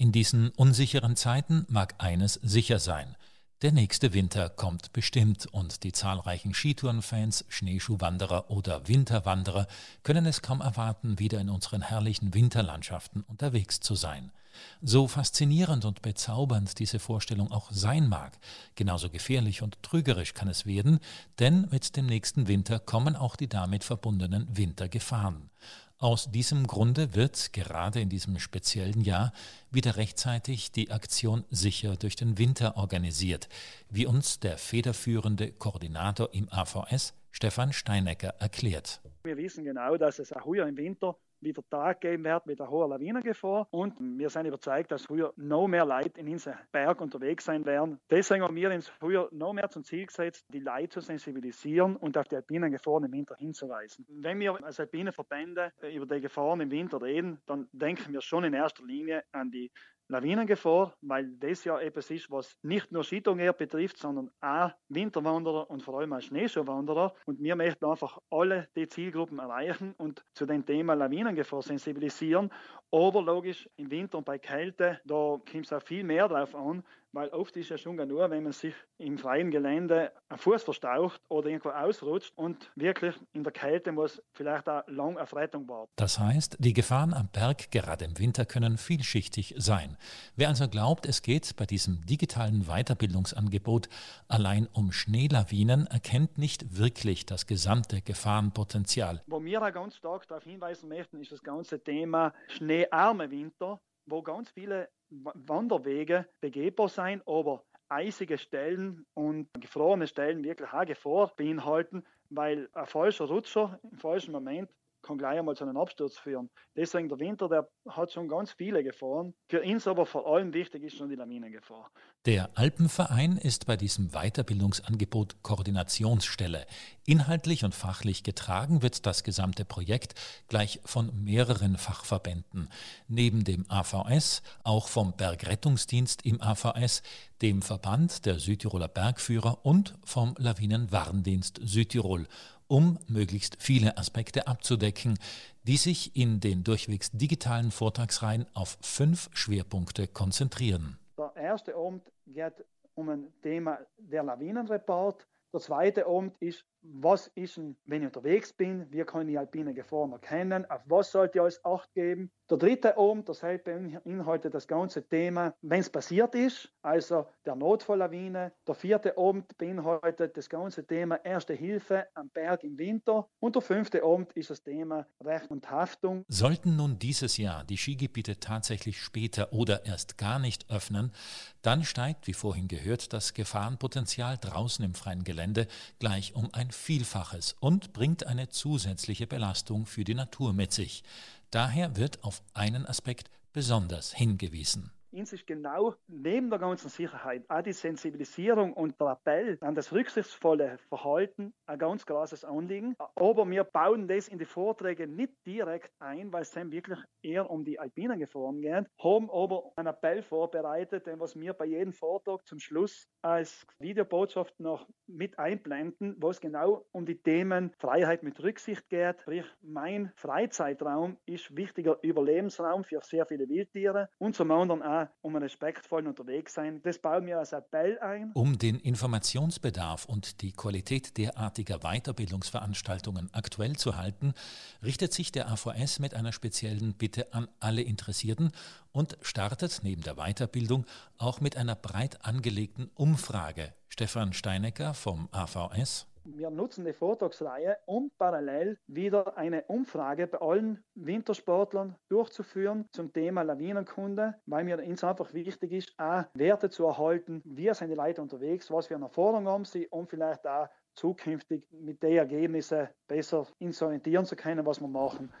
In diesen unsicheren Zeiten mag eines sicher sein. Der nächste Winter kommt bestimmt und die zahlreichen Skitourenfans, Schneeschuhwanderer oder Winterwanderer können es kaum erwarten, wieder in unseren herrlichen Winterlandschaften unterwegs zu sein. So faszinierend und bezaubernd diese Vorstellung auch sein mag, genauso gefährlich und trügerisch kann es werden, denn mit dem nächsten Winter kommen auch die damit verbundenen Wintergefahren. Aus diesem Grunde wird gerade in diesem speziellen Jahr wieder rechtzeitig die Aktion Sicher durch den Winter organisiert, wie uns der federführende Koordinator im AVS, Stefan Steinecker, erklärt. Wir wissen genau, dass es auch heuer im Winter wieder Tag geben wird mit einer hohen Lawinengefahr. Und wir sind überzeugt, dass früher noch mehr Leute in unseren Berg unterwegs sein werden. Deswegen haben wir uns früher noch mehr zum Ziel gesetzt, die Leute zu sensibilisieren und auf die alpinen Gefahren im Winter hinzuweisen. Wenn wir als alpine Verbände über die Gefahren im Winter reden, dann denken wir schon in erster Linie an die Lawinengefahr, weil das ja etwas ist, was nicht nur Skitourer betrifft, sondern auch Winterwanderer und vor allem auch Schneeschuhwanderer. Und wir möchten einfach alle die Zielgruppen erreichen und zu dem Thema Lawinengefahr sensibilisieren. Aber logisch, im Winter und bei Kälte, da kommt es auch viel mehr drauf an, weil oft ist ja schon nur, wenn man sich im freien Gelände einen Fuß verstaucht oder irgendwo ausrutscht und wirklich in der Kälte muss vielleicht auch lang auf Rettung warten. Das heißt, die Gefahren am Berg gerade im Winter können vielschichtig sein. Wer also glaubt, es geht bei diesem digitalen Weiterbildungsangebot allein um Schneelawinen, erkennt nicht wirklich das gesamte Gefahrenpotenzial. Wo wir auch ganz stark darauf hinweisen möchten, ist das ganze Thema schneearme Winter wo ganz viele Wanderwege begehbar sein, aber eisige Stellen und gefrorene Stellen wirklich Gefahr beinhalten, weil ein falscher Rutscher im falschen Moment kann gleich einmal zu einem Absturz führen. Deswegen der Winter, der hat schon ganz viele Gefahren. Für uns aber vor allem wichtig ist schon die Lawinengefahr. Der Alpenverein ist bei diesem Weiterbildungsangebot Koordinationsstelle. Inhaltlich und fachlich getragen wird das gesamte Projekt gleich von mehreren Fachverbänden. Neben dem AVS auch vom Bergrettungsdienst im AVS, dem Verband der Südtiroler Bergführer und vom Lawinenwarndienst Südtirol um möglichst viele Aspekte abzudecken, die sich in den durchwegs digitalen Vortragsreihen auf fünf Schwerpunkte konzentrieren. Der erste Abend geht um ein Thema der Lawinenreport. Der zweite Abend ist was ist wenn ich unterwegs bin, wie kann ich alpine Gefahren erkennen, auf was sollte ich alles Acht geben. Der dritte Abend, das beinhaltet das ganze Thema, wenn es passiert ist, also der Notfalllawine. Der vierte Abend beinhaltet das ganze Thema Erste Hilfe am Berg im Winter. Und der fünfte Abend ist das Thema Recht und Haftung. Sollten nun dieses Jahr die Skigebiete tatsächlich später oder erst gar nicht öffnen, dann steigt, wie vorhin gehört, das Gefahrenpotenzial draußen im freien Gelände gleich um ein Vielfaches und bringt eine zusätzliche Belastung für die Natur mit sich. Daher wird auf einen Aspekt besonders hingewiesen uns ist genau neben der ganzen Sicherheit auch die Sensibilisierung und der Appell an das rücksichtsvolle Verhalten ein ganz großes Anliegen. Aber wir bauen das in die Vorträge nicht direkt ein, weil es dann wirklich eher um die alpinen Gefahren geht, haben aber einen Appell vorbereitet, den was wir bei jedem Vortrag zum Schluss als Videobotschaft noch mit einblenden, wo es genau um die Themen Freiheit mit Rücksicht geht. Sprich, mein Freizeitraum ist wichtiger Überlebensraum für sehr viele Wildtiere und zum anderen auch um respektvoll unterwegs sein. Das bauen wir als Appell ein. Um den Informationsbedarf und die Qualität derartiger Weiterbildungsveranstaltungen aktuell zu halten, richtet sich der AVS mit einer speziellen Bitte an alle Interessierten und startet neben der Weiterbildung auch mit einer breit angelegten Umfrage. Stefan Steinecker vom AVS wir nutzen die Vortragsreihe, um parallel wieder eine Umfrage bei allen Wintersportlern durchzuführen zum Thema Lawinenkunde, weil mir uns einfach wichtig ist, auch Werte zu erhalten, wie sind die Leute unterwegs, was für eine Erfahrung haben sie, um vielleicht auch zukünftig mit den Ergebnissen besser uns orientieren zu können, was wir machen.